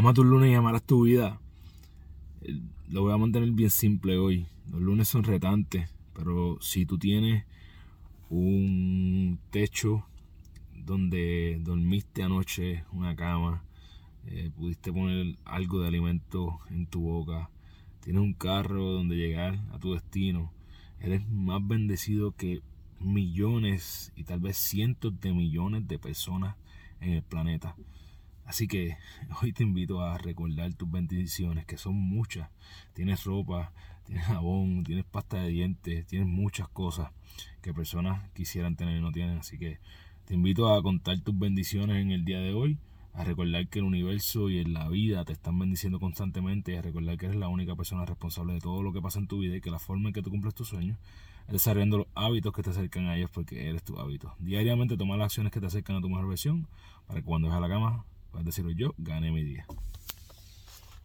Ama tus lunes y amarás tu vida. Lo voy a mantener bien simple hoy. Los lunes son retantes, pero si tú tienes un techo donde dormiste anoche, una cama, eh, pudiste poner algo de alimento en tu boca, tienes un carro donde llegar a tu destino, eres más bendecido que millones y tal vez cientos de millones de personas en el planeta. Así que hoy te invito a recordar tus bendiciones, que son muchas. Tienes ropa, tienes jabón, tienes pasta de dientes, tienes muchas cosas que personas quisieran tener y no tienen. Así que te invito a contar tus bendiciones en el día de hoy, a recordar que el universo y en la vida te están bendiciendo constantemente a recordar que eres la única persona responsable de todo lo que pasa en tu vida y que la forma en que tú cumples tus sueños es desarrollando los hábitos que te acercan a ellos porque eres tu hábito. Diariamente toma las acciones que te acercan a tu mejor versión para que cuando vayas a la cama Puedes decirlo yo, gané mi día.